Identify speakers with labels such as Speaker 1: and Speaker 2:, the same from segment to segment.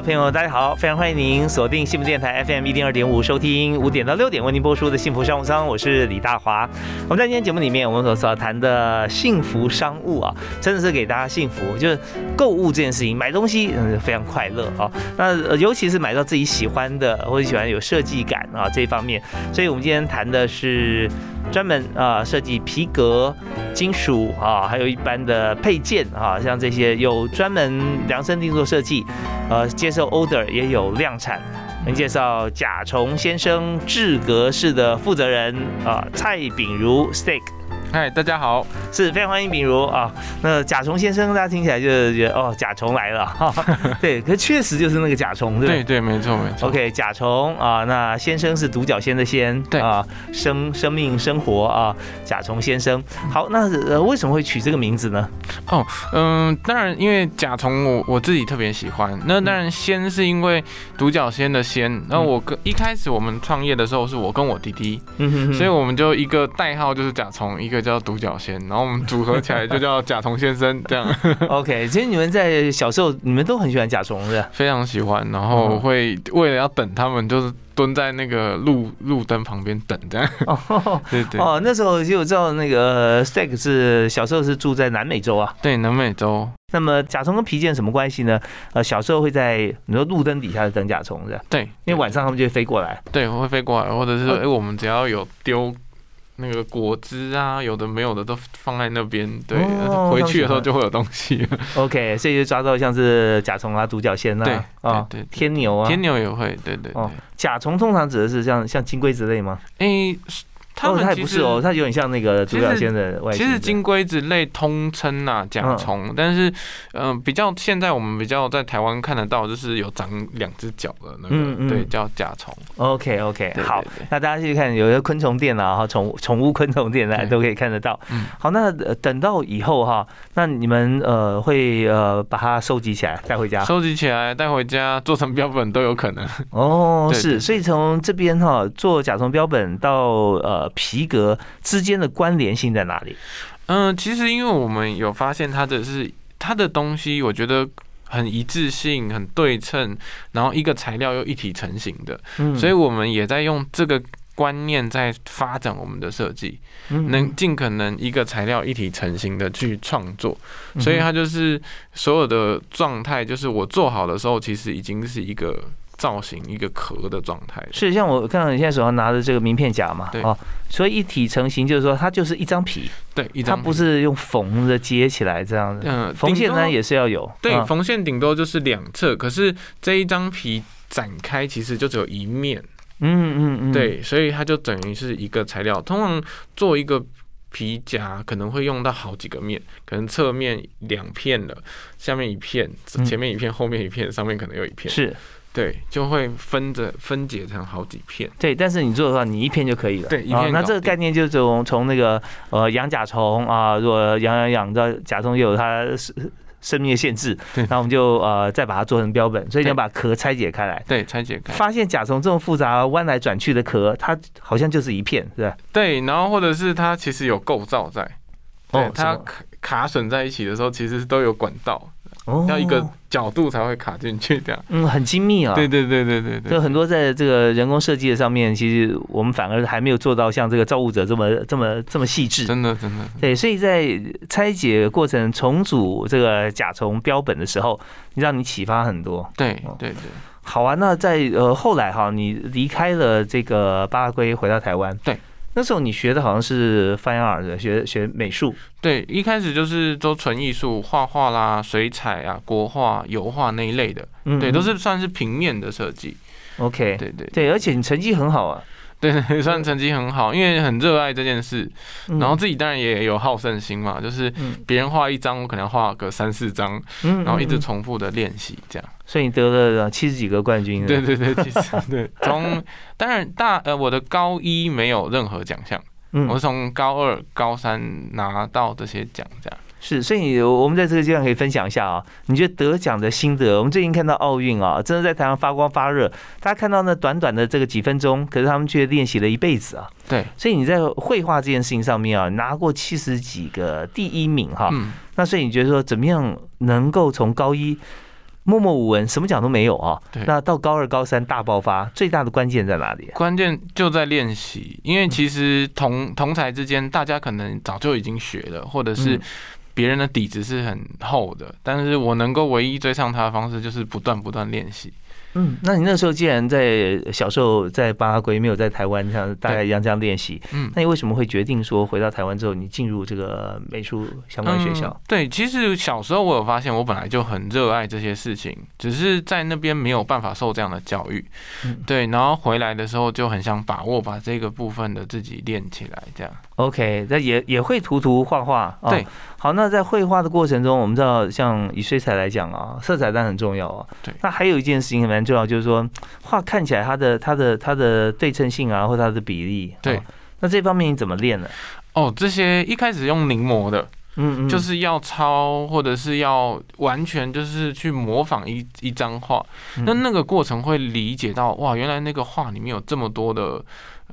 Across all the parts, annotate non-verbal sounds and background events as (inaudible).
Speaker 1: 朋友大家好，非常欢迎您锁定幸福电台 FM 一零二点五，收听五点到六点为您播出的幸福商务舱，我是李大华。我们在今天节目里面，我们所要谈的幸福商务啊，真的是给大家幸福，就是购物这件事情，买东西嗯非常快乐啊。那尤其是买到自己喜欢的或者喜欢有设计感啊这一方面，所以我们今天谈的是。专门啊设计皮革、金属啊，还有一般的配件啊，像这些有专门量身定做设计，呃，接受 order 也有量产。能介绍甲虫先生制格式的负责人啊，蔡炳如 Steak。
Speaker 2: 嗨，大家好，
Speaker 1: 是非常欢迎比如啊，那甲虫先生，大家听起来就是觉得哦，甲虫来了。哈，(laughs) 对，可确实就是那个甲虫，
Speaker 2: 对对，没错没错。
Speaker 1: OK，甲虫啊，那先生是独角仙的仙，
Speaker 2: 对。啊，
Speaker 1: 生生命生活啊，甲虫先生。好，那呃为什么会取这个名字呢？
Speaker 2: 哦，嗯，当然因为甲虫我我自己特别喜欢，那当然仙是因为独角仙的仙，那我跟一开始我们创业的时候是我跟我弟弟，嗯哼，所以我们就一个代号就是甲虫，一个。叫独角仙，然后我们组合起来就叫甲虫先生，这样。(laughs)
Speaker 1: OK，其实你们在小时候，你们都很喜欢甲虫的，
Speaker 2: 非常喜欢，然后会为了要等他们，就是。蹲在那个路路灯旁边等这样，(laughs) 对对
Speaker 1: 哦，那时候就知道那个 Stack 是小时候是住在南美洲啊，
Speaker 2: 对南美洲。
Speaker 1: 那么甲虫跟皮件什么关系呢？呃，小时候会在你说路灯底下等甲虫的，
Speaker 2: 对，
Speaker 1: 因为晚上他们就会飞过来，
Speaker 2: 对，会飞过来，或者是哎，我们只要有丢。那个果汁啊，有的没有的都放在那边，对，回去的时候就会有东西。
Speaker 1: OK，所以就抓到像是甲虫啊、独角仙
Speaker 2: 啊，啊，对，
Speaker 1: 天牛啊，
Speaker 2: 天牛也会，对对对。
Speaker 1: 甲虫通常指的是像像金龟之类吗？
Speaker 2: 诶。
Speaker 1: 他们不是哦，它有点像那个独角仙的外
Speaker 2: 形。其实金龟子类通称呐甲虫，但是嗯，比较现在我们比较在台湾看得到，就是有长两只脚的那个，对，叫甲虫。
Speaker 1: OK OK，好，那大家去看有些昆虫店啊，哈，宠宠物昆虫店呢都可以看得到。好，那等到以后哈，那你们呃会呃把它收集起来带回家，
Speaker 2: 收集起来带回家做成标本都有可能。
Speaker 1: 哦，(laughs) 是，所以从这边哈做甲虫标本到呃。皮革之间的关联性在哪里？
Speaker 2: 嗯，其实因为我们有发现它的是它的东西，我觉得很一致性、很对称，然后一个材料又一体成型的，所以我们也在用这个观念在发展我们的设计，能尽可能一个材料一体成型的去创作，所以它就是所有的状态，就是我做好的时候，其实已经是一个。造型一个壳的状态，
Speaker 1: 是像我看到你现在手上拿的这个名片夹嘛？
Speaker 2: 对哦，
Speaker 1: 所以一体成型就是说它就是一张皮，
Speaker 2: 对，一张
Speaker 1: 它不是用缝的接起来这样子。嗯，缝线呢也是要有，
Speaker 2: 对，缝线顶多就是两侧，可是这一张皮展开其实就只有一面。嗯嗯嗯，对，所以它就等于是一个材料。通常做一个皮夹可能会用到好几个面，可能侧面两片的，下面一片，前面一片，后面一片，上面可能有一片。
Speaker 1: 是。
Speaker 2: 对，就会分着分解成好几片。
Speaker 1: 对，但是你做的话，你一片就可以了。
Speaker 2: 对，一片。
Speaker 1: 那这个概念就是从从那个呃养甲虫啊，如果养养养到甲虫有它生生命的限制，那我们就呃再把它做成标本。所以你要把壳拆解开来。
Speaker 2: 对，拆解开。
Speaker 1: 发现甲虫这么复杂弯来转去的壳，它好像就是一片，是吧？
Speaker 2: 对，然后或者是它其实有构造在。哦。它卡卡损在一起的时候，其实都有管道。要一个角度才会卡进去，这样，
Speaker 1: 嗯，很精密啊。
Speaker 2: 对对对对对对。
Speaker 1: 就很多在这个人工设计的上面，其实我们反而还没有做到像这个造物者这么这么这么细致。
Speaker 2: 真的真的。
Speaker 1: 对，所以在拆解过程重组这个甲虫标本的时候，让你启发很多。
Speaker 2: 对对对。
Speaker 1: 好啊，那在呃后来哈，你离开了这个巴拉圭，回到台湾。
Speaker 2: 对。
Speaker 1: 那时候你学的好像是 fine art，学学美术。
Speaker 2: 对，一开始就是都纯艺术，画画啦、水彩啊、国画、油画那一类的。嗯，对，都是算是平面的设计。
Speaker 1: OK，
Speaker 2: 对对
Speaker 1: 对，而且你成绩很好啊。(laughs)
Speaker 2: 对对，算成绩很好，因为很热爱这件事，
Speaker 1: 嗯。
Speaker 2: 然后自己当然也有好胜心嘛，就是
Speaker 1: 嗯。
Speaker 2: 别人画一张，我可能画个三四张，
Speaker 1: 嗯
Speaker 2: 然后一直重复的练习这样。
Speaker 1: 所以你得了七十几个冠军，
Speaker 2: 对对对，其实对，从当然大呃我的高一没有任何奖项，
Speaker 1: 嗯。
Speaker 2: 我是从高二、高三拿到这些奖这样。
Speaker 1: 是，所以我们在这个阶段可以分享一下啊，你觉得得奖的心得？我们最近看到奥运啊，真的在台上发光发热，大家看到那短短的这个几分钟，可是他们却练习了一辈子啊。
Speaker 2: 对，
Speaker 1: 所以你在绘画这件事情上面啊，拿过七十几个第一名哈。
Speaker 2: 嗯，
Speaker 1: 那所以你觉得说怎么样能够从高一默默无闻，什么奖都没有啊
Speaker 2: 对？
Speaker 1: 那到高二、高三大爆发，最大的关键在哪里？
Speaker 2: 关键就在练习，因为其实同同才之间，大家可能早就已经学了，或者是
Speaker 1: 嗯
Speaker 2: 别人的底子是很厚的，但是我能够唯一追上他的方式就是不断不断练习。
Speaker 1: 嗯，那你那时候既然在小时候在巴拉圭，没有在台湾像大概一样这样练习，
Speaker 2: 嗯，
Speaker 1: 那你为什么会决定说回到台湾之后，你进入这个美术相关学校
Speaker 2: 嗯？对，其实小时候我有发现，我本来就很热爱这些事情，只是在那边没有办法受这样的教育。
Speaker 1: 嗯
Speaker 2: 对，然后回来的时候就很想把握，把这个部分的自己练起来，这样。
Speaker 1: OK，那也也会涂涂画画啊。
Speaker 2: 对，
Speaker 1: 好，那在绘画的过程中，我们知道，像以水彩来讲啊，色彩当然很重要啊。
Speaker 2: 对
Speaker 1: 那还有一件事情蛮重要，就是说画看起来它的它的它的对称性啊，或它的比例。
Speaker 2: 对
Speaker 1: 啊那这方面你怎么练呢？
Speaker 2: 哦，这些一开始用临摹的，
Speaker 1: 嗯嗯，
Speaker 2: 就是要抄，或者是要完全就是去模仿一一张画。
Speaker 1: 嗯
Speaker 2: 那那个过程会理解到，哇，原来那个画里面有这么多的，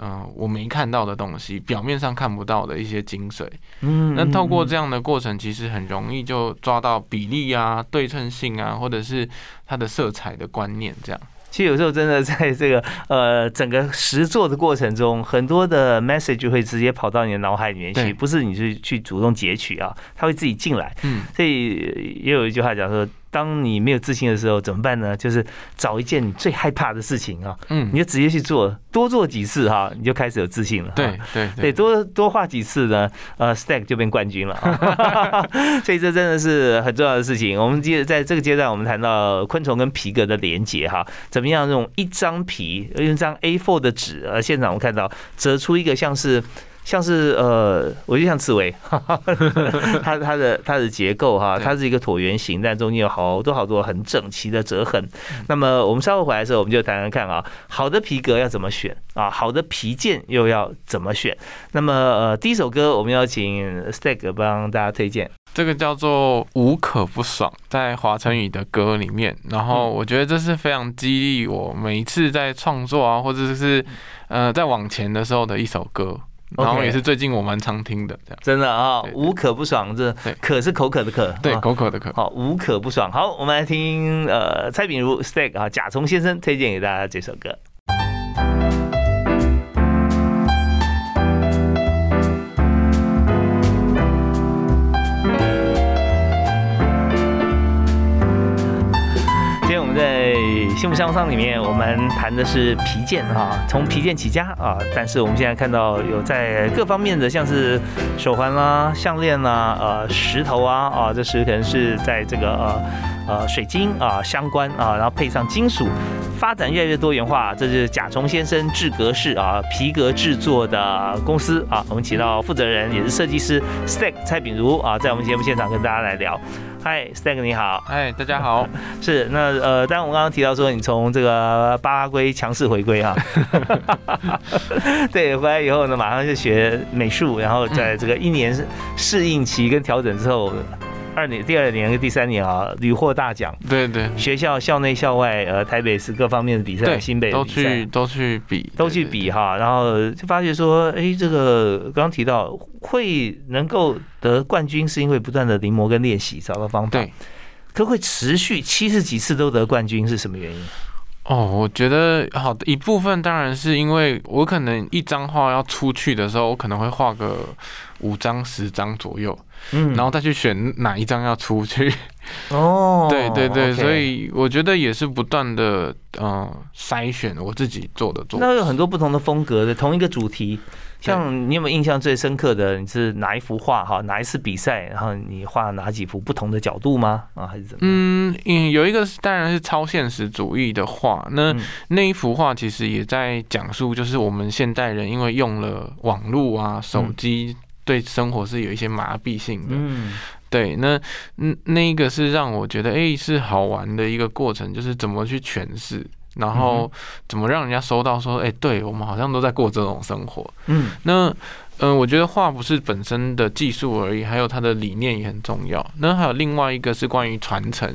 Speaker 2: 嗯、我没看到的东西，表面上看不到的一些精髓。
Speaker 1: 嗯
Speaker 2: 那透过这
Speaker 1: 样，
Speaker 2: 的过程，其实很容易就抓到比例啊、对称性啊，或者是它的色彩的观念，这样。
Speaker 1: 其实有时候真的在这个呃整个实作的过程中，很多的 message 会直接跑到你的脑海里面去，不是你去去主动截取啊，它会自己进来。
Speaker 2: 嗯，
Speaker 1: 所以也有一句话讲说，当你没有自信的时候怎么办呢？就是找一件你最害怕的事情啊，
Speaker 2: 嗯
Speaker 1: 你，就直接去做，多做几次哈，你就开始有自信了。
Speaker 2: 对
Speaker 1: 哈。
Speaker 2: 对
Speaker 1: 对，多多画几次呢，呃，stack 就变冠军了啊，(laughs) 所以这真的是很重要的事情。我们接在这个阶段，我们谈到昆虫跟皮革的连接哈，怎么样用一张皮，用一张 A4 的纸，呃，现场我们看到折出一个像是。像是呃，我就像刺猬，(laughs) 它它的它的结构哈，它是一个椭圆形，但中间有好多好多很整齐的折痕。那么我们稍后回来的时候，我们就谈谈看啊，好的皮革要怎么选啊，好的皮件又要怎么选。那么呃，第一首歌我们要请 Stack 帮大家推荐。
Speaker 2: 这个叫做无可不爽，在华晨宇的歌里面。然后我觉得这是非常激励我每一次在创作啊，或者是呃在往前的时候的一首歌。然后也是最近我蛮常听的，这样。
Speaker 1: 真的啊，无可不爽，这
Speaker 2: 对
Speaker 1: 可是口渴的渴，
Speaker 2: 对，
Speaker 1: 啊
Speaker 2: 口渴的渴。
Speaker 1: 好，无可不爽。好，我们来听呃蔡炳如 Stack 啊甲虫先生推荐给大家这首歌。幸福商商里面，我们谈的是皮件啊，从皮件起家啊。但是我们现在看到有在各方面的，像是手环啦、项链啦、呃石头啊啊，这是可能是在这个呃呃水晶啊相关啊，然后配上金属，发展越来越多元化。这是甲虫先生制革室啊皮革制作的公司啊，我们请到负责人也是设计师 Stack 蔡炳如啊，在我们节目现场跟大家来聊。嗨，Stack 你好。
Speaker 2: 嗨，大家好。(laughs)
Speaker 1: 是，那呃，当然我们刚刚提到说你从这个巴拉圭强势回归哈，(laughs) (laughs) 对，回来以后呢，马上就学美术，然后在这个一年适应期跟调整之后，二年、第二年跟第三年啊，屡获大奖，
Speaker 2: 对对
Speaker 1: 学校校内校外，呃，台北市各方面的比赛，
Speaker 2: 对，
Speaker 1: 新北的比赛
Speaker 2: 去都去比，
Speaker 1: 都去。比哈，然后就发觉说，哎，这个刚刚提到会能够得冠军，是因为不断的临摹跟练习，找到方法。
Speaker 2: 对，
Speaker 1: 可会持续七十几次都得冠军是什么原因？
Speaker 2: 哦，我觉得好的一部分当然是因为我可能一张画要出去的时候，我可能会画个五张十张左右，
Speaker 1: 嗯
Speaker 2: 然后再去选哪一张要出去。
Speaker 1: 哦，(laughs)
Speaker 2: 对对对所以我觉得也是不断的嗯筛选我自己做的作品。
Speaker 1: 那有很多不同的风格的同一个主题，像你有没有印象最深刻的？你是哪一幅画哈？哪一次比赛？然后你画哪几幅不同的角度吗？啊，还是怎么？
Speaker 2: 嗯嗯，有一个当然是超现实主义的画。那那一幅画其实也在讲述，就是我们现代人因为用了网络啊、手机，对生活是有一些麻痹性的。嗯，对。那嗯，那一个是让我觉得哎是好玩的一个过程，就是怎么去诠释。然后怎么让人家收到说，哎，对我们好像都在过这种生活。嗯，那嗯，我觉得画不是本身的技术而已，还有它的理念也很重要。那还有另外一个是关于传承，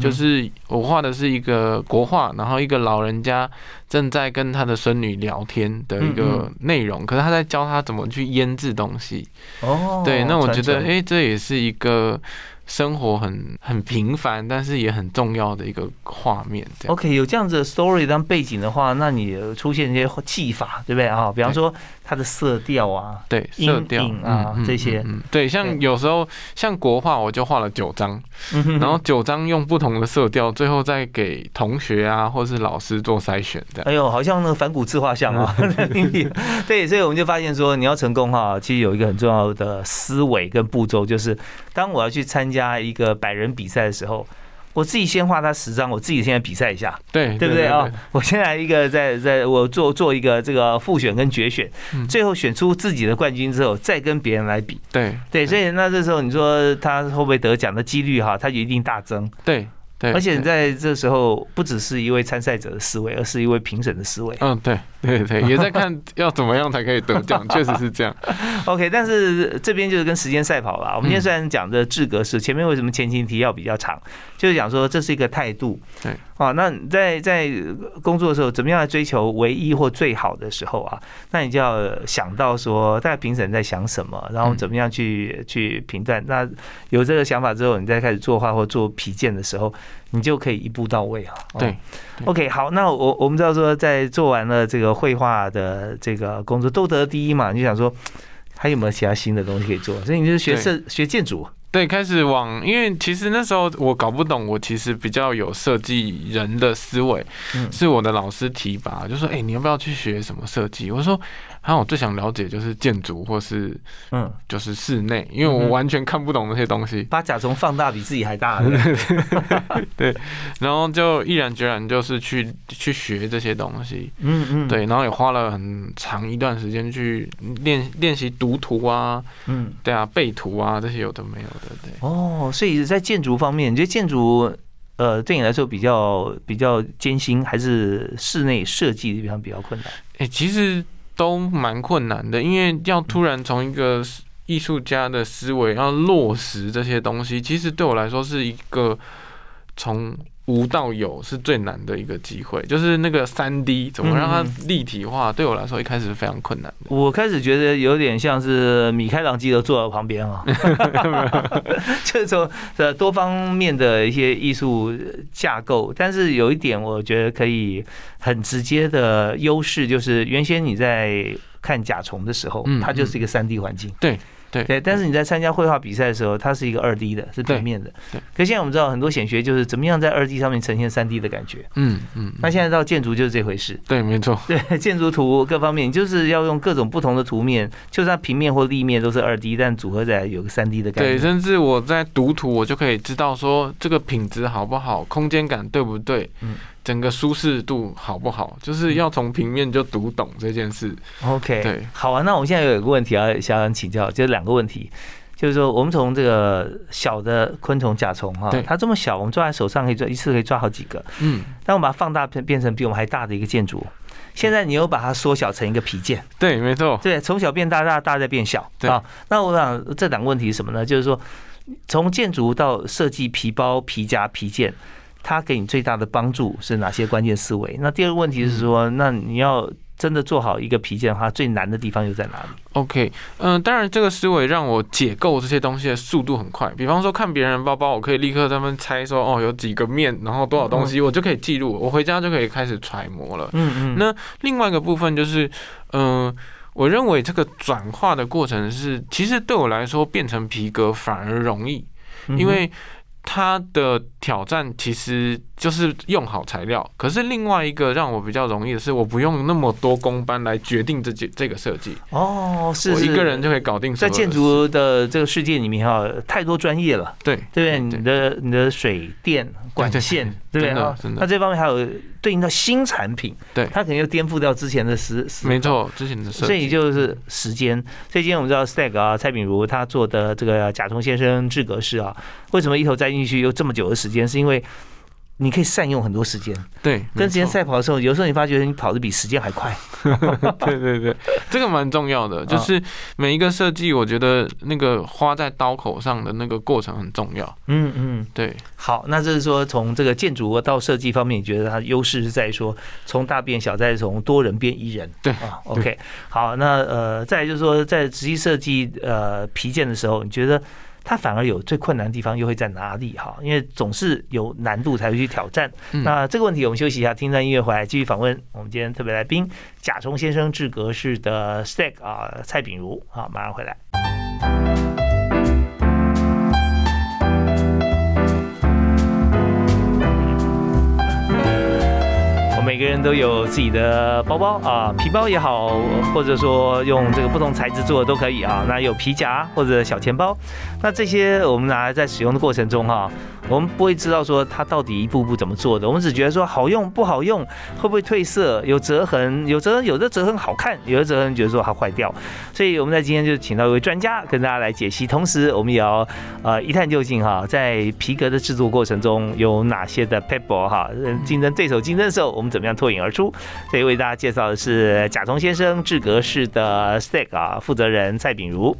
Speaker 2: 就是我画的是一个国画，然后一个老人家正在跟他的孙女聊天的一个内容，可是他在教他怎么去腌制东西。哦，对，那我觉得，哎，这也是一个。生活很很平凡，但是也很重要的一个画面。
Speaker 1: OK，有这样子的 story 当背景的话，那你出现一些技法，对不对啊？比方说。它的色调啊，
Speaker 2: 对，色调
Speaker 1: 啊这些，
Speaker 2: 对，像有时候像国画，我就画了九张，然后九张用不同的色调，最后再给同学啊或是老师做筛选的。
Speaker 1: 哎呦，好像那个反骨自画像啊，(laughs) 对，所以我们就发现说，你要成功哈，其实有一个很重要的思维跟步骤，就是当我要去参加一个百人比赛的时候。我自己先画他十张，我自己现在比赛一下，
Speaker 2: 对
Speaker 1: 对不对啊？我现在一个在在我做做一个这个复选跟决选，最后选出自己的冠军之后，再跟别人来比，
Speaker 2: 对
Speaker 1: 对，所以那这时候你说他会不会得奖的几率哈，他就一定大增，
Speaker 2: 对。
Speaker 1: 而且在这时候，不只是一位参赛者的思维，而是一位评审的思维。
Speaker 2: 嗯，对对对，(laughs) 也在看要怎么样才可以得奖，(laughs) 确实是这样。
Speaker 1: OK，但是这边就是跟时间赛跑了。我们今天虽然讲的制格式，前面为什么前情提要比较长，就是讲说这是一个态度。
Speaker 2: 对。
Speaker 1: 啊，那在在工作的时候，怎么样来追求唯一或最好的时候啊？那你就要想到说，大家评审在想什么，然后怎么样去去评断。那有这个想法之后，你再开始作画或做皮件的时候，你就可以一步到位啊。
Speaker 2: 对
Speaker 1: ，OK，好，那我我们知道说，在做完了这个绘画的这个工作都得第一嘛，你就想说还有没有其他新的东西可以做？所以你就学设学建筑。
Speaker 2: 对，开始往，因为其实那时候我搞不懂，我其实比较有设计人的思维，是我的老师提拔，就说，哎，你要不要去学什么设计？我说。还有我最想了解就是建筑或是嗯，就是室内，因为我完全看不懂那些东西。
Speaker 1: 把甲虫放大比自己还大，(laughs)
Speaker 2: 对，然后就毅然决然就是去去学这些东西，嗯嗯，对，然后也花了很长一段时间去练练习读图啊，嗯，对啊，背图啊这些有的没有的，
Speaker 1: 哦，所以在建筑方面，你觉得建筑呃对你来说比较比较艰辛，还是室内设计的地方比较困难？
Speaker 2: 哎，其实。都蛮困难的，因为要突然从一个艺术家的思维要落实这些东西，其实对我来说是一个从。无到有是最难的一个机会，就是那个三 D 怎么让它立体化，对我来说一开始是非常困难的。
Speaker 1: 我开始觉得有点像是米开朗基罗坐在旁边啊，(laughs) 就是说呃多方面的一些艺术架构，但是有一点我觉得可以很直接的优势，就是原先你在看甲虫的时候，它就是一个三 D 环境。
Speaker 2: 对。
Speaker 1: 对，但是你在参加绘画比赛的时候，它是一个二 D 的，是平面的。对。可现在我们知道很多显学就是怎么样在二 D 上面呈现三 D 的感觉。嗯嗯。那现在到建筑就是这回事。
Speaker 2: 对，没错。(laughs)
Speaker 1: 对，建筑图各方面就是要用各种不同的图面，就算平面或立面都是二 D，但组合起来有个三 D 的感觉。
Speaker 2: 对，甚至我在读图，我就可以知道说这个品质好不好，空间感对不对。嗯。整个舒适度好不好，就是要从平面就读懂这件事。
Speaker 1: OK，对，好啊。那我们现在有一个问题要想请教，就是两个问题，就是说我们从这个小的昆虫甲虫哈，它这么小，我们抓在手上可以抓一次可以抓好几个。嗯。但我们把它放大变变成比我们还大的一个建筑，现在你又把它缩小成一个皮件。
Speaker 2: 对，没错。
Speaker 1: 对，从小变大，大大再变小。
Speaker 2: 对。
Speaker 1: 那我想这两个问题是什么呢？就是说从建筑到设计皮包、皮夹、皮件。它给你最大的帮助是哪些关键思维？那第二个问题是说，那你要真的做好一个皮件的话，最难的地方又在哪里
Speaker 2: ？OK，嗯，当然这个思维让我解构这些东西的速度很快。比方说看别人包包，我可以立刻他们猜说哦有几个面，然后多少东西，我就可以记录，我回家就可以开始揣摩了。嗯嗯。那另外一个部分就是，嗯，我认为这个转化的过程是，其实对我来说变成皮革反而容易，因为。他的挑战其实就是用好材料，可是另外一个让我比较容易的是，我不用那么多工班来决定这件这个设计。
Speaker 1: 哦，是
Speaker 2: 我一个人就可以搞定。
Speaker 1: 在建筑的这个世界里面哈，太多专业了。
Speaker 2: 对
Speaker 1: 对不对？你的你的水电管线，对不对？那这方面还有对应到新产品，
Speaker 2: 对，
Speaker 1: 它可能又颠覆掉之前的时。
Speaker 2: 没错，之前的设计。
Speaker 1: 所以就是时间。所以今天我们知道 Stag 啊，蔡炳如他做的这个甲虫先生制格式啊，为什么一头栽进去又这么久的时间？是因为你可以善用很多时间，
Speaker 2: 对，
Speaker 1: 跟时间赛跑的时候，有时候你发觉你跑的比时间还快，(laughs)
Speaker 2: 对对对，这个蛮重要的，就是每一个设计，我觉得那个花在刀口上的那个过程很重要。嗯嗯，对。
Speaker 1: 好，那就是说从这个建筑到设计方面，你觉得它优势是在说从大变小，再从多人变一人。
Speaker 2: 对啊
Speaker 1: ，OK。好，那呃，再就是说在实际设计呃皮件的时候，你觉得？它反而有最困难的地方又会在哪里哈？因为总是有难度才会去挑战。那这个问题我们休息一下，听段音乐回来继续访问我们今天特别来宾甲虫先生制格式的 Stack 啊蔡炳如好，马上回来。有自己的包包啊，皮包也好，或者说用这个不同材质做的都可以啊。那有皮夹或者小钱包，那这些我们拿来在使用的过程中哈。我们不会知道说它到底一步步怎么做的，我们只觉得说好用不好用，会不会褪色，有折痕，有折，有的折痕好看，有的折痕觉得说它坏掉。所以我们在今天就请到一位专家跟大家来解析，同时我们也要呃一探究竟哈，在皮革的制作过程中有哪些的 pebble 哈，竞争对手竞争的时候，我们怎么样脱颖而出？所以为大家介绍的是甲虫先生制格式的 stack 啊，负责人蔡炳如。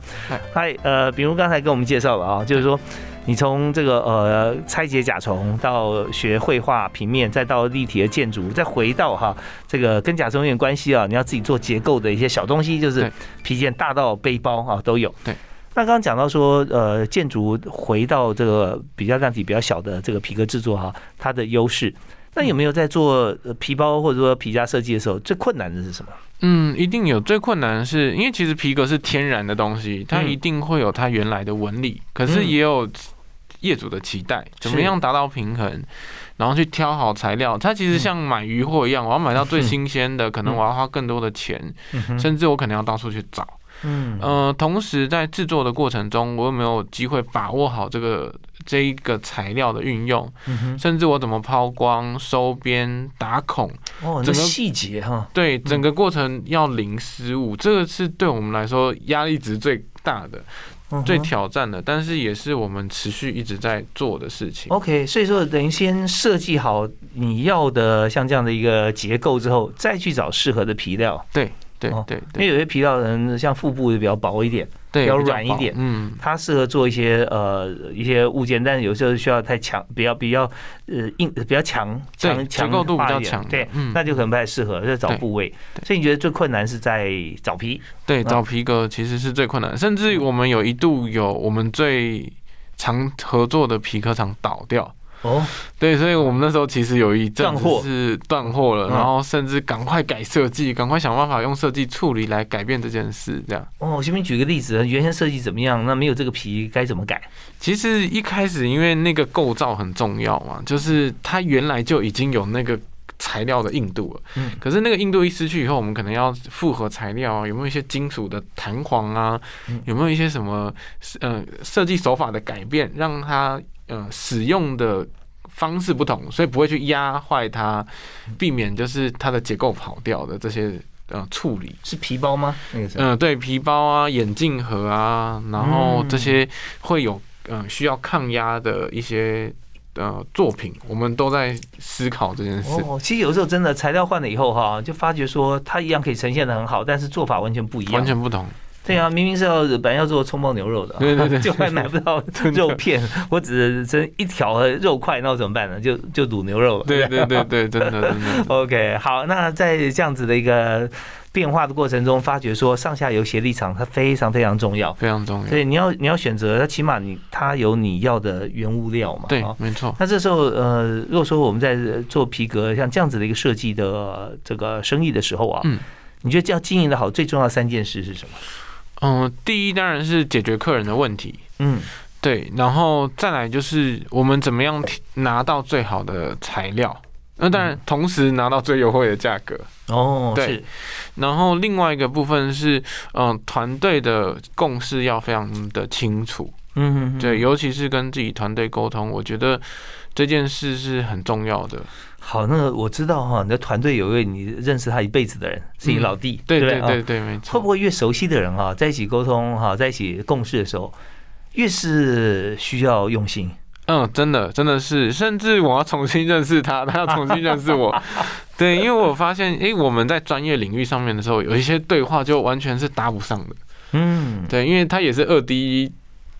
Speaker 1: 嗨，呃，炳如刚才跟我们介绍了啊，就是说。你从这个呃拆解甲虫到学绘画平面，再到立体的建筑，再回到哈这个跟甲虫有点关系啊，你要自己做结构的一些小东西，就是皮件大到背包啊都有。
Speaker 2: 对。
Speaker 1: 那刚刚讲到说呃建筑回到这个比较量体比较小的这个皮革制作哈，它的优势。那有没有在做皮包或者说皮夹设计的时候最困难的是什么？
Speaker 2: 嗯，一定有。最困难的是，因为其实皮革是天然的东西，它一定会有它原来的纹理，可是也有。业主的期待怎么样达到平衡，然后去挑好材料。它其实像买鱼货一样，我要买到最 (laughs) 新鲜的，可能我要花更多的钱，甚至我可能要到处去找。嗯，呃，同时在制作的过程中，我有没有机会把握好这个这一个材料的运用？甚至我怎么抛光、收边、打孔，
Speaker 1: 哦，整个细节哈，
Speaker 2: 对，整个过程要零失误，这个是对我们来说压力值最大的。最挑战的，但是也是我们持续一直在做的事情。
Speaker 1: OK，所以说等于先设计好你要的像这样的一个结构之后，再去找适合的皮料。
Speaker 2: 对对对，
Speaker 1: 因为有些皮料人像腹部就比较薄一点。
Speaker 2: 比
Speaker 1: 较软一点，嗯，它适合做一些呃一些物件，但是有时候需要太强，比较比较呃硬，比较强强
Speaker 2: 强构度比较强，
Speaker 1: 对，那就可能不太适合，就找部位。所以你觉得最困难是在找皮？
Speaker 2: 对，找皮革其实是最困难，甚至我们有一度有我们最常合作的皮革厂倒掉。哦，对，所以我们那时候其实有一阵子是断货了，然后甚至赶快改设计，赶快想办法用设计处理来改变这件事，这样。
Speaker 1: 哦，我先给你举个例子，原先设计怎么样？那没有这个皮该怎么改？
Speaker 2: 其实一开始因为那个构造很重要嘛，就是它原来就已经有那个材料的硬度了，嗯，可是那个硬度一失去以后，我们可能要复合材料啊，有没有一些金属的弹簧啊？有没有一些什么呃设计手法的改变，让它？呃，使用的方式不同，所以不会去压坏它，避免就是它的结构跑掉的这些呃处理。
Speaker 1: 是皮包吗？
Speaker 2: 嗯，对，皮包啊，眼镜盒啊，然后这些会有嗯需要抗压的一些呃作品，我们都在思考这件事。
Speaker 1: 哦，其实有时候真的材料换了以后哈，就发觉说它一样可以呈现的很好，但是做法完全不一样，
Speaker 2: 完全不同。
Speaker 1: 对啊，明明是要本来要做葱爆牛肉的，
Speaker 2: 对对 (laughs) 对，
Speaker 1: 就还买不到 (laughs) 肉片，我只剩一条肉块，那我怎么办呢？就就卤牛肉了。
Speaker 2: 对对对对，真的真的。(laughs)
Speaker 1: OK，好，那在这样子的一个变化的过程中，发觉说上下游协力厂它非常非常重要，
Speaker 2: 非常重要。
Speaker 1: 所以你要你要选择，它起码你它有你要的原物料嘛。
Speaker 2: 对，没错。
Speaker 1: 那这时候呃，如果说我们在做皮革像这样子的一个设计的这个生意的时候啊，嗯，你觉得要经营的好，最重要三件事是什么？
Speaker 2: 嗯，第一当然是解决客人的问题。嗯，对，然后再来就是我们怎么样拿到最好的材料，那当然同时拿到最优惠的价格。
Speaker 1: 哦，
Speaker 2: 对，然后另外一个部分是，嗯、团队的共识要非常的清楚。
Speaker 1: 嗯，
Speaker 2: 对，尤其是跟自己团队沟通，我觉得这件事是很重要的。
Speaker 1: 好，那个我知道哈，你的团队有一位你认识他一辈子的人，是你老弟，
Speaker 2: 对对对对，没错会。
Speaker 1: 不会越熟悉的人哈，在一起沟通哈，在一起共事的时候，越是需要用心？
Speaker 2: 嗯，真的真的是，甚至我要重新认识他，他要重新认识我。(laughs) 对，因为我发现，诶，我们在专业领域上面的时候，有一些对话就完全是搭不上的。
Speaker 1: 嗯，
Speaker 2: 对，因为他也是二 D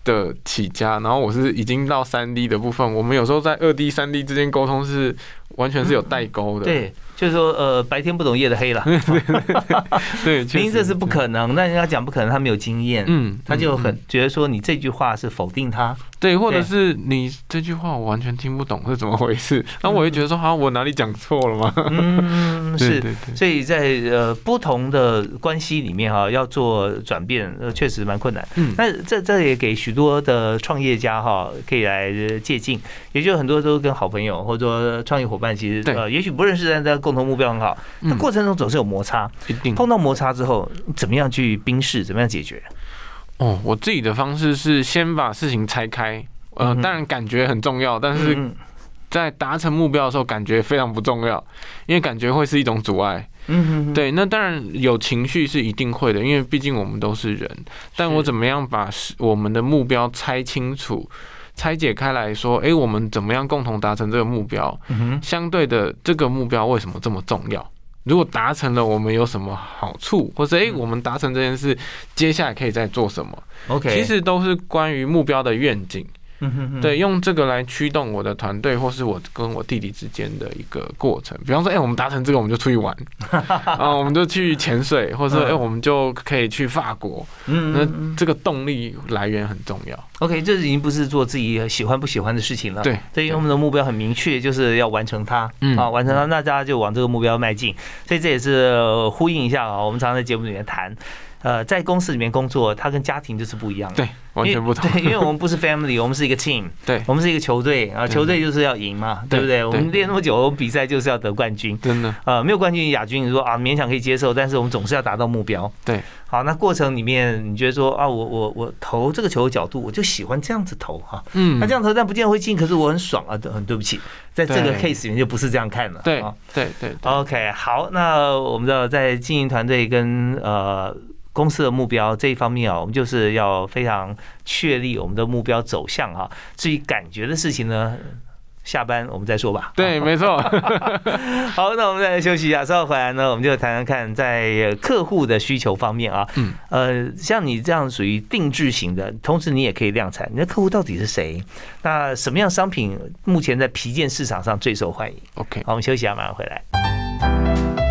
Speaker 2: 的起家，然后我是已经到三 D 的部分，我们有时候在二 D、三 D 之间沟通是完全是有代沟的。
Speaker 1: 对，就是说呃，白天不懂夜的黑了，(laughs)
Speaker 2: 对，(laughs)
Speaker 1: 明明这是不可能，那人家讲不可能，他没有经验，
Speaker 2: 嗯，
Speaker 1: 他就
Speaker 2: 嗯
Speaker 1: 很觉得说你这句话是否定他，
Speaker 2: 对，或者是你这句话我完全听不懂是怎么回事，(laughs) 然后我会觉得说，好像我哪里讲错了吗？
Speaker 1: 嗯，(laughs) 是。
Speaker 2: 对对，
Speaker 1: 所以在呃不同的关系里面哈，要做转变，呃，确实蛮困难。
Speaker 2: 嗯
Speaker 1: 那这这也给许多的创业家哈，可以来呃借鉴。也就很多都跟好朋友或者说创业伙伴，其实
Speaker 2: 对
Speaker 1: 呃，也许不认识，但是共同目标很好。那
Speaker 2: 嗯
Speaker 1: 过程中总是有摩擦，
Speaker 2: 一定
Speaker 1: 碰到摩擦之后，怎么样去冰释，怎么样解决？
Speaker 2: 哦。我自己的方式是先把事情拆开，呃，
Speaker 1: 嗯
Speaker 2: 当然感觉很重要，但是
Speaker 1: 嗯
Speaker 2: 在达成目标的时候，感觉非常不重要，因为感觉会是一种阻碍。
Speaker 1: 嗯，
Speaker 2: 对，那当然有情绪是一定会的，因为毕竟我们都是人。但我怎么样把我们的目标拆清楚、拆解开来说，诶，我们怎么样共同达成这个目标？
Speaker 1: 嗯，
Speaker 2: 相对的，这个目标为什么这么重要？如果达成了，我们有什么好处？或者诶，我们达成这件事，接下来可以再做什么
Speaker 1: ？OK，
Speaker 2: 其实都是关于目标的愿景。
Speaker 1: 嗯哼哼，
Speaker 2: 对，用这个来驱动我的团队，或是我跟我弟弟之间的一个过程。比方说，哎、我们达成这个，我们就出去玩，(laughs) 啊，我们就去潜水，或者说，哎、
Speaker 1: 嗯
Speaker 2: 我们就可以去法国。
Speaker 1: 嗯，嗯，
Speaker 2: 那
Speaker 1: 嗯
Speaker 2: 这个动力来源很重要。
Speaker 1: OK，这已经不是做自己喜欢不喜欢的事情了。
Speaker 2: 对
Speaker 1: 对，因为我们的目标很明确，就是要完成它。
Speaker 2: 嗯
Speaker 1: 啊，完成它，那大家就往这个目标迈进。所以这也是呃呼应一下啊，我们常常在节目里面谈，呃，在公司里面工作，它跟家庭就是不一样的。
Speaker 2: 对，完全不同。
Speaker 1: 对，因为我们不是 (laughs) family，我们是一个 team，
Speaker 2: 对，
Speaker 1: 我们是一个球队啊，球队就是要赢嘛，对不对？我们练那么久，我们比赛就是要得冠军。
Speaker 2: 真的，
Speaker 1: 呃，没有冠军、亚军，你说啊勉强可以接受，但是我们总是要达到目标。
Speaker 2: 对，
Speaker 1: 好，那过程里面你觉得说啊，我我我投这个球的角度，我就喜欢这样子投哈、
Speaker 2: 嗯
Speaker 1: 那这样投但不见得会进，可是我很爽啊，对很对不起，在这个 case 里面就不是这样看了。
Speaker 2: 对对对
Speaker 1: OK，好，那我们知道在经营团队跟呃公司的目标这一方面啊，我们就是要非常确立我们的目标走向哈、至于感觉的事情呢，下班我们再说吧。
Speaker 2: 对，没错。(laughs)
Speaker 1: 好，那我们再来休息一下，稍后回来呢，我们就谈谈看在客户的需求方面啊，
Speaker 2: 嗯，
Speaker 1: 呃，像你这样属于定制型的，同时你也可以量产，你的客户到底是谁？那什么样商品目前在皮件市场上最受欢迎
Speaker 2: ？OK，
Speaker 1: 好，我们休息一下，马上回来。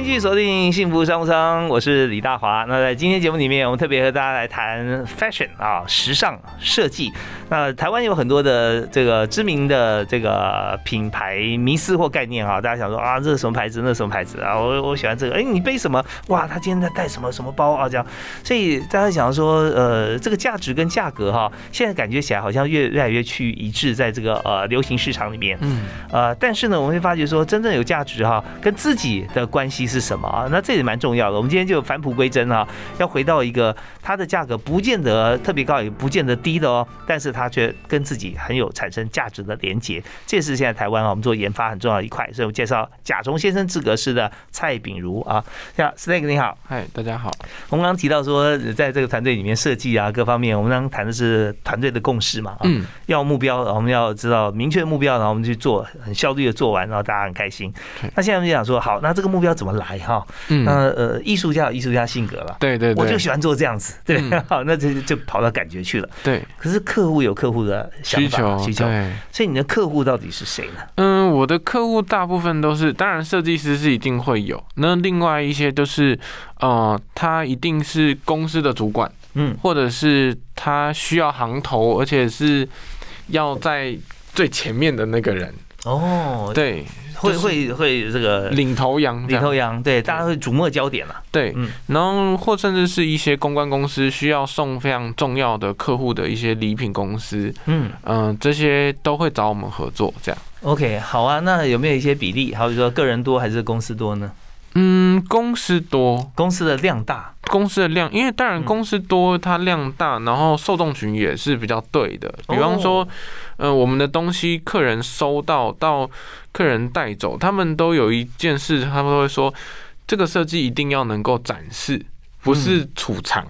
Speaker 1: 迎继续锁定幸福商务舱，我是李大华。那在今天节目里面，我们特别和大家来谈 fashion 啊，时尚设计。那台湾有很多的这个知名的这个品牌迷思或概念啊，大家想说啊，这是什么牌子，那是什么牌子啊？我我喜欢这个，哎，你背什么？哇，他今天在带什么什么包啊？这样，所以大家想说，呃，这个价值跟价格哈，现在感觉起来好像越越来越趋于一致，在这个呃流行市场里面。
Speaker 2: 嗯，
Speaker 1: 呃，但是呢，我们会发觉说，真正有价值哈，跟自己的关系是什么啊？那这也蛮重要的。我们今天就返璞归真啊，要回到一个它的价格不见得特别高，也不见得低的哦，但是它却跟自己很有产生价值的连结。这是现在台湾啊，我们做研发很重要的一块。所以我介绍甲虫先生制格式的蔡炳如啊，像 Snake 你好，
Speaker 2: 嗨，大家好。
Speaker 1: 我们刚刚提到说，在这个团队里面设计啊各方面，我们刚刚谈的是团队的共识嘛，啊，
Speaker 2: 嗯，
Speaker 1: 要目标，我们要知道明确的目标，然后我们去做，很效率的做完，然后大家很开心
Speaker 2: 对。
Speaker 1: 那现在我们就想说，好，那这个目标怎么来来哈，
Speaker 2: 嗯。
Speaker 1: 那呃，艺术家有艺术家性格了。
Speaker 2: 对对对。
Speaker 1: 我就喜欢做这样子，对，
Speaker 2: 嗯。(laughs)
Speaker 1: 好，那这就跑到感觉去了。
Speaker 2: 对，
Speaker 1: 可是客户有客户的
Speaker 2: 需求
Speaker 1: 需求，所以你的客户到底是谁呢？
Speaker 2: 嗯，我的客户大部分都是，当然设计师是一定会有，那另外一些就是，呃，他一定是公司的主管，
Speaker 1: 嗯，
Speaker 2: 或者是他需要行头，而且是要在最前面的那个人，
Speaker 1: 哦，
Speaker 2: 对，
Speaker 1: 会
Speaker 2: 就是
Speaker 1: 会会这个
Speaker 2: 领头羊这
Speaker 1: 领，头羊，对，大家会瞩目焦点了。
Speaker 2: 对，
Speaker 1: 嗯
Speaker 2: 然后或甚至是一些公关公司需要送非常重要的客户的一些礼品公司，
Speaker 1: 嗯
Speaker 2: 嗯、这些都会找我们合作，这样。
Speaker 1: ，OK，好啊，那有没有一些比例？好比说个人多还是公司多呢？
Speaker 2: 嗯，公司多，
Speaker 1: 公司的量大，
Speaker 2: 公司的量，因为当然
Speaker 1: 嗯。
Speaker 2: 公司多，它量大，然后受众群也是比较对的。比方说
Speaker 1: 哦，
Speaker 2: 呃，我们的东西客人收到到客人带走，他们都有一件事，他们都会说，这个设计一定要能够展示，不是储藏。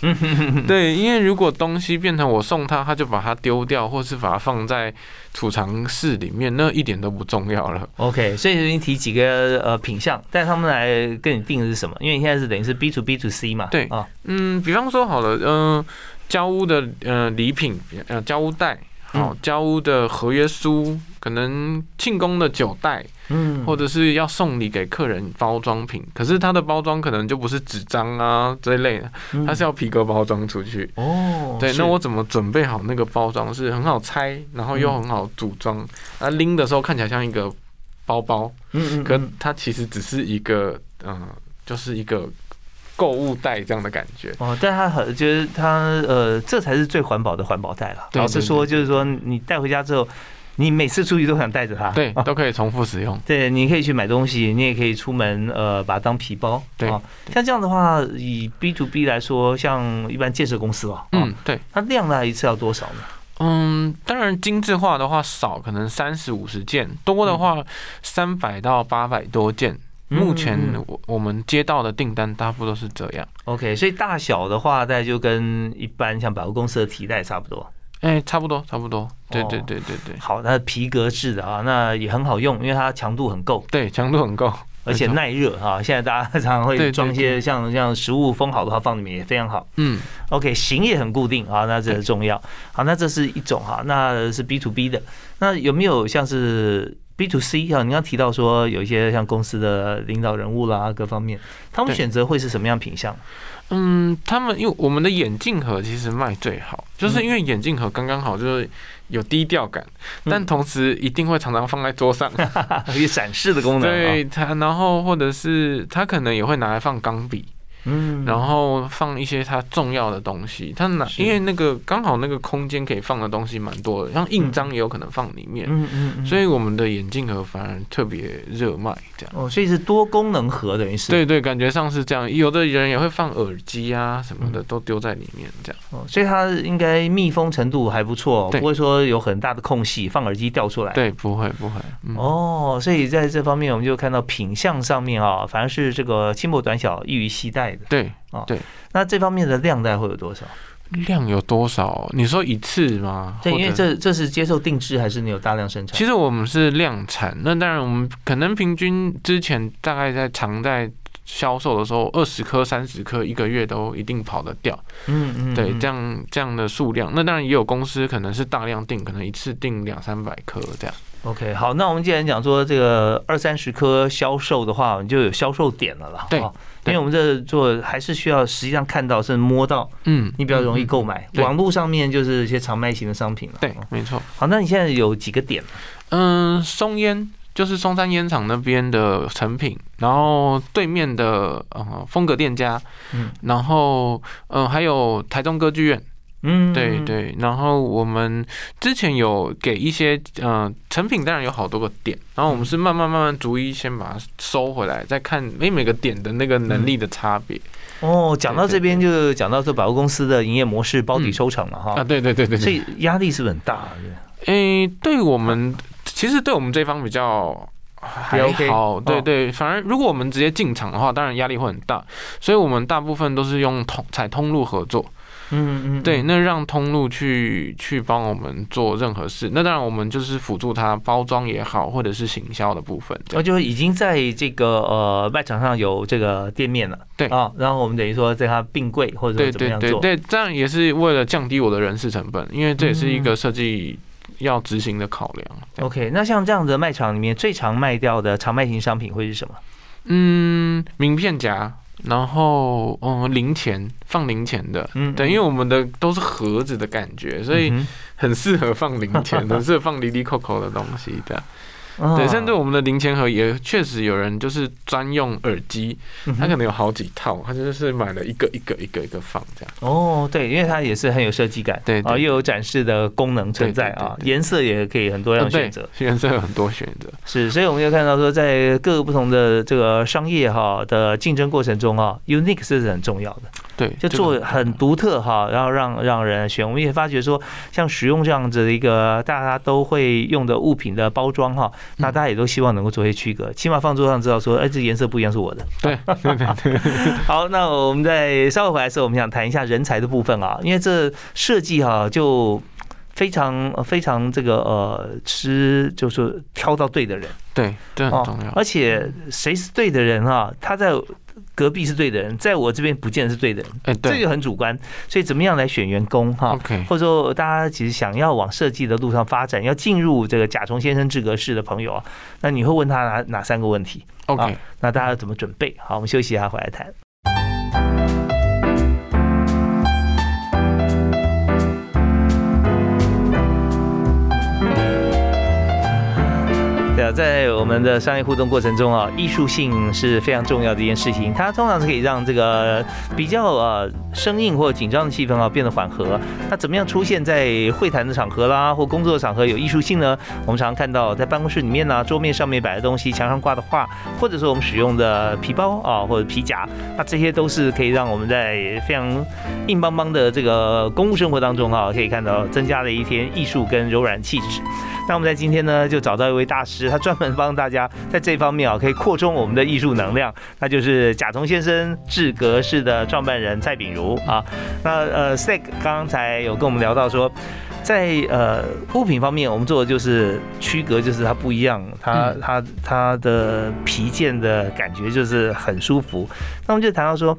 Speaker 2: (laughs) 对，因为如果东西变成我送他，他就把它丢掉，或是把它放在储藏室里面，那一点都不重要了。
Speaker 1: OK，所以你提几个呃品相，但他们来跟你定的是什么？因为你现在是等于是 B to B to C 嘛，
Speaker 2: 对
Speaker 1: 啊，
Speaker 2: 嗯，比方说好了，嗯、交屋的呃礼品，呃交屋袋，好、
Speaker 1: 嗯
Speaker 2: 交屋的合约书，可能庆功的酒袋，
Speaker 1: 嗯
Speaker 2: 或者是要送礼给客人包装品，可是它的包装可能就不是纸张啊这一类的，
Speaker 1: 嗯
Speaker 2: 它是要皮革包装出去。
Speaker 1: 哦，
Speaker 2: 对，那我怎么准备好那个包装是很好拆，然后又
Speaker 1: 嗯
Speaker 2: 很好组装，啊拎的时候看起来像一个包包，可
Speaker 1: 嗯嗯可
Speaker 2: 它其实只是一个嗯、呃就是一个购物袋这样的感觉。
Speaker 1: 哦，但它很就是它呃，这才是最环保的环保袋了。老实说，就是说你带回家之后，你每次出去都想带着它。
Speaker 2: 对，
Speaker 1: 啊
Speaker 2: 都可以重复使用。
Speaker 1: 对，你可以去买东西，你也可以出门，呃，把它当皮包。
Speaker 2: 对
Speaker 1: 啊，像这样的话，以 B to B 来说，像一般建设公司吧，嗯，
Speaker 2: 嗯，对，
Speaker 1: 它量大概一次要多少呢？
Speaker 2: 嗯，当然精致化的话少，可能三十五十件，多的话三百到八百多件。目前我我们接到的订单大部分都是这样。
Speaker 1: OK，所以大小的话，大概就跟一般像百货公司的提袋差不多。
Speaker 2: 哎、差不多，差不多。对对
Speaker 1: 哦
Speaker 2: 对对对，
Speaker 1: 好，那皮革制的啊，那也很好用，因为它强度很够，
Speaker 2: 对，强度很够，
Speaker 1: 而且耐热啊。现在大家常常会装一些像像食物封好的话放里面也非常好。
Speaker 2: 嗯
Speaker 1: ，OK，型也很固定啊，那这
Speaker 2: 对
Speaker 1: 很重要。好，那这是一种哈，那是 B to B 的。那有没有像是 B to C 啊？你刚提到说有一些像公司的领导人物啦，各方面，他们选择会是什么样品相？
Speaker 2: 嗯，他们因为我们的眼镜盒其实卖最好，就是因为眼镜盒刚刚好，就是有低调感，但
Speaker 1: 嗯
Speaker 2: 同时一定会常常放在桌上。
Speaker 1: 有展示的功能、啊。
Speaker 2: 对它，然后或者是它可能也会拿来放钢笔，
Speaker 1: 嗯
Speaker 2: 然后放一些它重要的东西。它拿因为那个刚好那个空间可以放的东西蛮多的，像印章也有可能放里面，
Speaker 1: 嗯嗯嗯，
Speaker 2: 所以我们的眼镜盒反而特别热卖，这样。
Speaker 1: 哦，所以是多功能盒，等于是
Speaker 2: 对对，感觉上是这样。有的人也会放耳机啊什么的，
Speaker 1: 嗯
Speaker 2: 都丢在里面，这样。
Speaker 1: 哦，所以它应该密封程度还不错，不会说有很大的空隙，放耳机掉出来。
Speaker 2: 对，不会不会。嗯、
Speaker 1: 哦，所以在这方面，我们就看到品相上面啊，反而是这个轻薄短小、易于携带的。
Speaker 2: 对，
Speaker 1: 那这方面的量大概会有多少？
Speaker 2: 量有多少？你说一次吗？
Speaker 1: 对，因为这这是接受定制，还是你有大量生产？
Speaker 2: 其实我们是量产，那当然我们可能平均之前大概在常在销售的时候，二十颗、三十颗一个月都一定跑得掉。
Speaker 1: 嗯嗯，
Speaker 2: 对，
Speaker 1: 嗯
Speaker 2: 这样这样的数量，那当然也有公司可能是大量订，可能一次订两三百颗这样。
Speaker 1: OK，好，那我们既然讲说这个二三十颗销售的话，我们就有销售点了啦。
Speaker 2: 对
Speaker 1: 哦因
Speaker 2: 对
Speaker 1: 为我们这做还是需要实际上看到，甚至摸到，
Speaker 2: 嗯，
Speaker 1: 你比较容易购
Speaker 2: 买。
Speaker 1: 网络上面就是一些常卖型的商品了。
Speaker 2: 对
Speaker 1: 哦，
Speaker 2: 没错。
Speaker 1: 好，那你现在有几个点？
Speaker 2: 嗯，松烟就是松山烟厂那边的成品，然后对面的呃风格店家，
Speaker 1: 嗯
Speaker 2: 然后嗯、呃还有台中歌剧院，
Speaker 1: 嗯，
Speaker 2: 对对，然后我们之前有给一些呃成品，当然有好多个点，然后我们是慢慢慢慢逐一先把它收回来，再看每每个点的那个能力的差别、
Speaker 1: 哦，讲到这边就讲到这百货公司的营业模式包底
Speaker 2: 嗯
Speaker 1: 收场了哈。
Speaker 2: 啊，对对对对对，
Speaker 1: 所以压力是不是很大？对
Speaker 2: 诶、对我们其实对我们这方比较还好，对对，反而如果我们直接进场的话，当然压力会很大，所以我们大部分都是用通采通路合作。嗯嗯，对，那让通路去去帮我们做任何事，那当然我们就是辅助他包装也好，或者是行销的部分。
Speaker 1: 那就已经在这个呃卖场上有这个店面了，
Speaker 2: 对
Speaker 1: 啊，然后我们等于说在它并柜或者怎么样做，
Speaker 2: 对，这样也是为了降低我的人事成本，因为这也是一个设计要执行的考量。
Speaker 1: OK，那像这样的卖场里面最常卖掉的常卖型商品会是什么？
Speaker 2: 嗯，名片夹。然后，嗯，零钱放零钱的，嗯，对，因为我们的都是盒子的感觉，所以很适合放零钱，(laughs) 很适合放离离扣扣的东西的。对，甚至我们的零钱盒也确实有人就是专用耳机，他可能有好几套，他就是买了一个一个一个一个放这样。
Speaker 1: 哦，对，因为它也是很有设计感，
Speaker 2: 对啊，
Speaker 1: 又有展示的功能存在啊，颜色也可以很多样选择，
Speaker 2: 颜色有很多选择。
Speaker 1: 是，所以我们就看到说，在各个不同的这个商业哈的竞争过程中啊，unique 是很重要的。
Speaker 2: 对，
Speaker 1: 就做很独特哈，然后让让人选。我们也发觉说，像使用这样子的一个大家都会用的物品的包装哈，那大家也都希望能够做些区隔，起码放桌上知道说，哎，这颜色不一样是我的。
Speaker 2: 对对 (laughs) 对。(laughs)
Speaker 1: 好，那我们在稍后回来的时候，我们想谈一下人才的部分啊，因为这设计哈就非常非常这个呃吃，就是挑到对的人。
Speaker 2: 对，这很重要。
Speaker 1: 而且谁是对的人啊？他在。隔壁是对的人，在我这边不见得是对的人，哎，这个很主观，所以怎么样来选员工哈
Speaker 2: ？OK，
Speaker 1: 或者说大家其实想要往设计的路上发展，要进入这个甲虫先生制格式的朋友啊，那你会问他哪哪三个问题
Speaker 2: ？OK，
Speaker 1: 那大家怎么准备？好，我们休息一下，回来谈。在我们的商业互动过程中啊，艺术性是非常重要的一件事情。它通常是可以让这个比较呃生硬或紧张的气氛啊变得缓和。那怎么样出现在会谈的场合啦，或工作的场合有艺术性呢？我们常常看到在办公室里面呢，桌面上面摆的东西，墙上挂的画，或者说我们使用的皮包啊或者皮夹，那这些都是可以让我们在非常硬邦邦的这个公务生活当中啊，可以看到增加了一天艺术跟柔软气质。那我们在今天呢，就找到一位大师，他专门帮大家在这方面啊，可以扩充我们的艺术能量。那就是甲虫先生制格式的创办人蔡炳如啊。那呃，Sek 刚才有跟我们聊到说，在呃物品方面，我们做的就是区隔，就是它不一样，它它它的皮件的感觉就是很舒服。那我们就谈到说，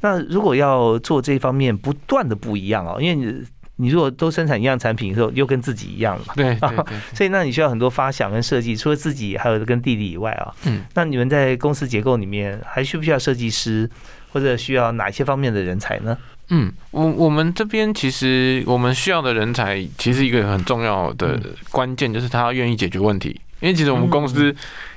Speaker 1: 那如果要做这方面不断的不一样啊，因为你。如果都生产一样产品的时候，又跟自己一样了嘛？
Speaker 2: 对对 (laughs) 对。
Speaker 1: 所以那你需要很多发想跟设计，除了自己，还有跟弟弟以外啊。嗯。那你们在公司结构里面还需不需要设计师，或者需要哪些方面的人才呢？
Speaker 2: 嗯，我我们这边其实我们需要的人才，其实一个很重要的关键就是他要愿意解决问题。因为其实我们公司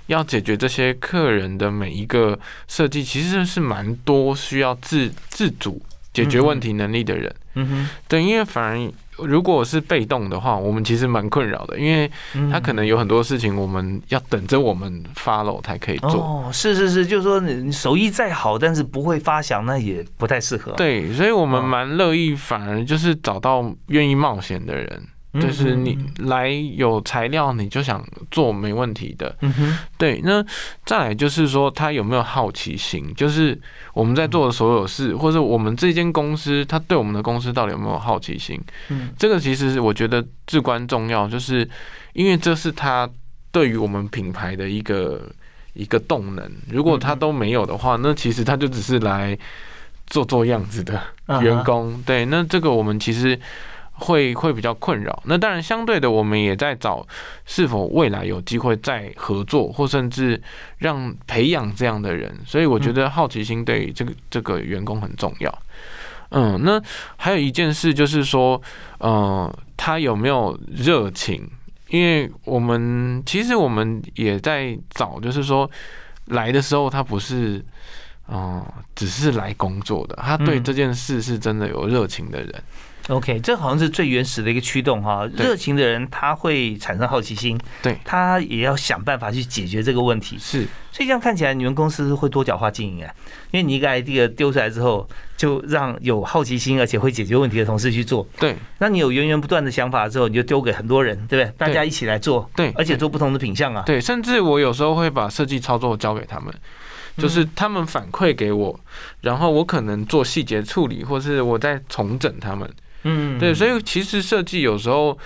Speaker 2: 要解决这些客人的每一个设计，其实是蛮多需要自自主。解决问题能力的人，嗯哼，对，因为反而如果是被动的话，我们其实蛮困扰的，因为他可能有很多事情我们要等着我们 follow 才可以做。
Speaker 1: 哦，是是是，就是说你手艺再好，但是不会发想，那也不太适合。
Speaker 2: 对，所以我们蛮乐意，反而就是找到愿意冒险的人。就是你来有材料，你就想做没问题的。嗯哼，对。那再来就是说，他有没有好奇心？就是我们在做的所有事，或者我们这间公司，他对我们的公司到底有没有好奇心？嗯，这个其实我觉得至关重要，就是因为这是他对于我们品牌的一个一个动能。如果他都没有的话，那其实他就只是来做做样子的员工。对，那这个我们其实。会会比较困扰。那当然，相对的，我们也在找是否未来有机会再合作，或甚至让培养这样的人。所以我觉得好奇心对这个这个员工很重要。嗯，那还有一件事就是说，嗯，他有没有热情？因为我们其实我们也在找，就是说来的时候他不是嗯只是来工作的，他对这件事是真的有热情的人。
Speaker 1: OK，这好像是最原始的一个驱动哈。
Speaker 2: 对
Speaker 1: 热情的人他会产生好奇心，
Speaker 2: 对
Speaker 1: 他也要想办法去解决这个问题。
Speaker 2: 是
Speaker 1: 所以这样看起来，你们公司会多角化经营啊，因为你一个 idea 丢出来之后，就让有好奇心而且会解决问题的同事去做。
Speaker 2: 对
Speaker 1: 那你有源源不断的想法之后，你就丢给很多人，对不对？大家一起来做，
Speaker 2: 对，
Speaker 1: 而且做不同的品相啊。
Speaker 2: 对，甚至我有时候会把设计操作交给他们，就是他们反馈给我，然后我可能做细节处理，或是我在重整他们。
Speaker 1: 嗯，
Speaker 2: 对，所以其实设计有时候。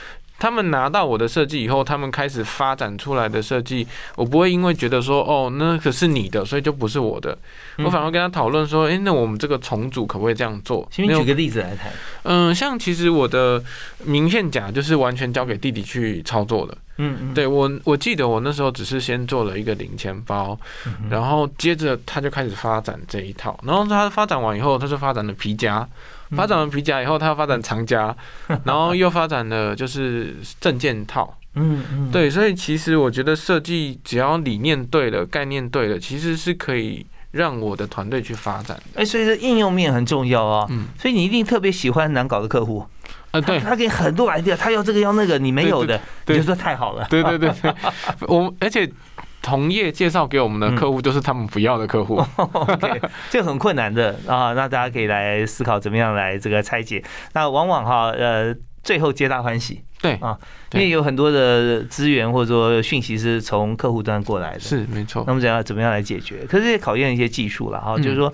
Speaker 2: 他们拿到我的设计以后，他们开始发展出来的设计，我不会因为觉得说哦，那可是你的，所以就不是我的。
Speaker 1: 嗯
Speaker 2: 我反而跟他讨论说，诶，那我们这个重组可不可以这样做？
Speaker 1: 请你举个例子来谈。
Speaker 2: 嗯，像其实我的名片夹就是完全交给弟弟去操作的。
Speaker 1: 嗯嗯，
Speaker 2: 对我，我记得我那时候只是先做了一个零钱包，
Speaker 1: 嗯
Speaker 2: 然后接着他就开始发展这一套，然后他发展完以后，他就发展了皮夹，
Speaker 1: 嗯
Speaker 2: 发展完皮夹以后，他发展长夹，然后又发展了就是证件套。(laughs)
Speaker 1: 嗯嗯，
Speaker 2: 对，所以其实我觉得设计只要理念对了，概念对了，其实是可以让我的团队去发展的。
Speaker 1: 哎，所以说应用面很重要啊。
Speaker 2: 嗯，
Speaker 1: 所以你一定特别喜欢难搞的客户，
Speaker 2: 啊，对，
Speaker 1: 他他给很多 idea，他要这个要那个，你没有的，你就说太好了。
Speaker 2: 对对对对，(laughs) 我而且同业介绍给我们的客户就是他们不要的客户。
Speaker 1: OK，(laughs) 这个很困难的啊，那大家可以来思考怎么样来这个拆解。那往往哈，呃，最后皆大欢喜，
Speaker 2: 对
Speaker 1: 啊，因
Speaker 2: 对
Speaker 1: 为有很多的资源或者说讯息是从客户端过来的。
Speaker 2: 是没错
Speaker 1: 那，么怎样怎么样来解决？可是也考验一些技术了哈，
Speaker 2: 嗯
Speaker 1: 就是说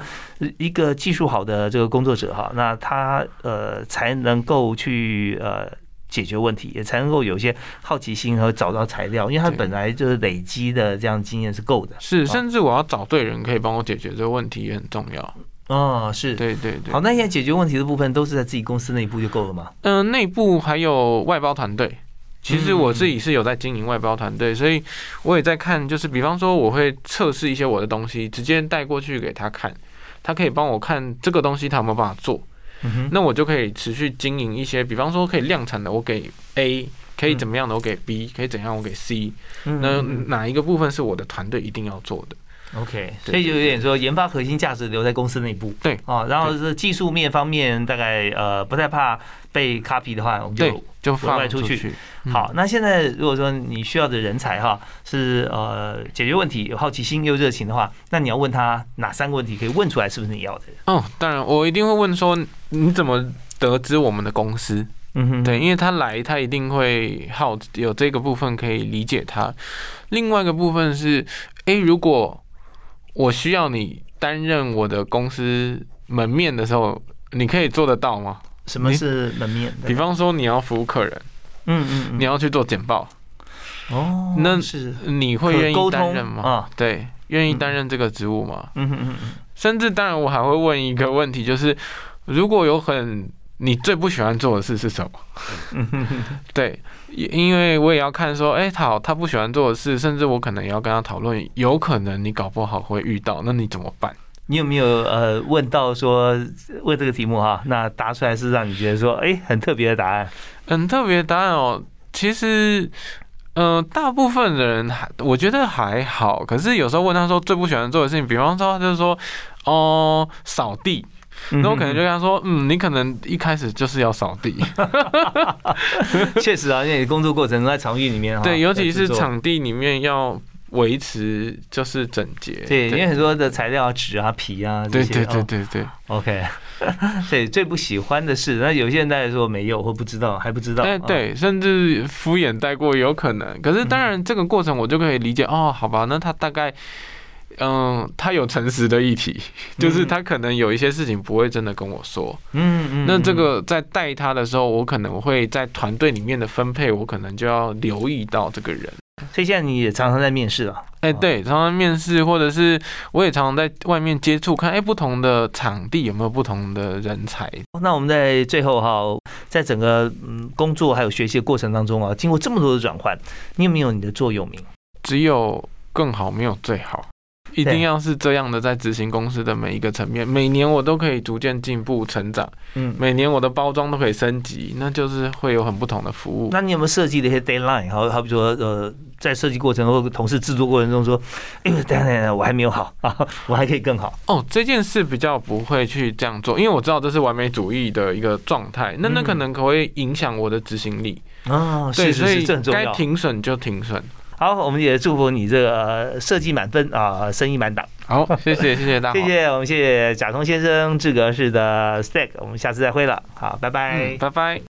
Speaker 1: 一个技术好的这个工作者哈，那他呃才能够去呃解决问题，也才能够有一些好奇心和找到材料，因为他本来就是累积的这样经验是够的。
Speaker 2: 是，
Speaker 1: 啊
Speaker 2: 甚至我要找对人可以帮我解决这个问题也很重要。
Speaker 1: 哦，是。
Speaker 2: 对对对。
Speaker 1: 好，那现在解决问题的部分都是在自己公司内部就够了吗？
Speaker 2: 嗯、内部还有外包团队。其实我自己是有在经营外包团队，所以我也在看，就是比方说我会测试一些我的东西，直接带过去给他看，他可以帮我看这个东西他有没有办法做，
Speaker 1: 嗯，
Speaker 2: 那我就可以持续经营一些，比方说可以量产的，我给 A，可以怎么样的我给 B，可以怎样我给 C，
Speaker 1: 嗯
Speaker 2: 那哪一个部分是我的团队一定要做的
Speaker 1: ？OK，所以就有点说研发核心价值留在公司内部。
Speaker 2: 对。
Speaker 1: 哦，然后是技术面方面大概呃不太怕被 copy 的话，我们就
Speaker 2: 对就
Speaker 1: 外
Speaker 2: 放
Speaker 1: 出去好，那现在如果说你需要的人才哈是呃解决问题有好奇心又热情的话，那你要问他哪三个问题可以问出来是不是你要的人？
Speaker 2: 哦，当然我一定会问说你怎么得知我们的公司？
Speaker 1: 嗯哼
Speaker 2: 对，因为他来，他一定会好有这个部分可以理解他。另外一个部分是，诶，如果我需要你担任我的公司门面的时候，你可以做得到吗？
Speaker 1: 什么是门面？
Speaker 2: 比方说你要服务客人，
Speaker 1: 嗯嗯嗯，
Speaker 2: 你要去做简报，
Speaker 1: 哦，
Speaker 2: 那
Speaker 1: 是
Speaker 2: 你会愿意担任吗？
Speaker 1: 啊，
Speaker 2: 对，愿意担任这个职务吗？
Speaker 1: 嗯哼嗯嗯
Speaker 2: 甚至当然，我还会问一个问题，就是如果有很你最不喜欢做的事是什么？对，因因为我也要看说，哎、他好，他不喜欢做的事，甚至我可能也要跟他讨论，有可能你搞不好会遇到，那你怎么办？
Speaker 1: 你有没有呃问到说问这个题目哈？那答出来是让你觉得说哎很特别的答案？
Speaker 2: 很特别的答案哦，其实。嗯、大部分的人还我觉得还好，可是有时候问他说最不喜欢做的事情，比方说他就是说，哦，扫地，那我可能就跟他说，嗯，你可能一开始就是要扫地，(laughs)
Speaker 1: 确实啊，因为你工作过程中在场地里面哈，
Speaker 2: 对，尤其是场地里面要维持就是整洁，
Speaker 1: 对，因为很多的材料纸啊、皮啊这些，
Speaker 2: 对对对
Speaker 1: 哦
Speaker 2: 对对
Speaker 1: ，OK，(laughs) 对，最不喜欢的是，那有些人大概说没有或不知道，还不知道。啊，
Speaker 2: 哎对，甚至敷衍带过有可能。可是当然这个过程我就可以理解，哦，好吧，那他大概。嗯，他有诚实的议题，就是他可能有一些事情不会真的跟我说。
Speaker 1: 嗯嗯，
Speaker 2: 那这
Speaker 1: 嗯
Speaker 2: 个在带他的时候，我可能会在团队里面的分配，我可能就要留意到这个人。
Speaker 1: 所以现在你也常常在面试啊。
Speaker 2: 哎、对，常常面试，或者是我也常常在外面接触，看哎、不同的场地有没有不同的人才。
Speaker 1: 那我们在最后哈，在整个嗯工作还有学习的过程当中啊，经过这么多的转换，你有没有你的座右铭？
Speaker 2: 只有更好，没有最好。一定要是这样的，在执行公司的每一个层面，每年我都可以逐渐进步成长，嗯，每年我的包装都可以升级，那就是会有很不同的服务。
Speaker 1: 那你有没有设计的一些 deadline？好好比说，呃，在设计过程或同事制作过程中说，哎，等等，我还没有好啊，(laughs) 我还可以更好。
Speaker 2: 哦，这件事比较不会去这样做，因为我知道这是完美主义的一个状态，那那可能可会影响我的执行力。
Speaker 1: 哦，对，所以
Speaker 2: 该停损就停损。
Speaker 1: 好，我们也祝福你这个设计满分啊，生意满档。
Speaker 2: 好，谢谢谢谢大家，(laughs)
Speaker 1: 谢谢我们谢谢贾通先生，志格式的 stack，我们下次再会了。好，拜拜，
Speaker 2: 拜拜。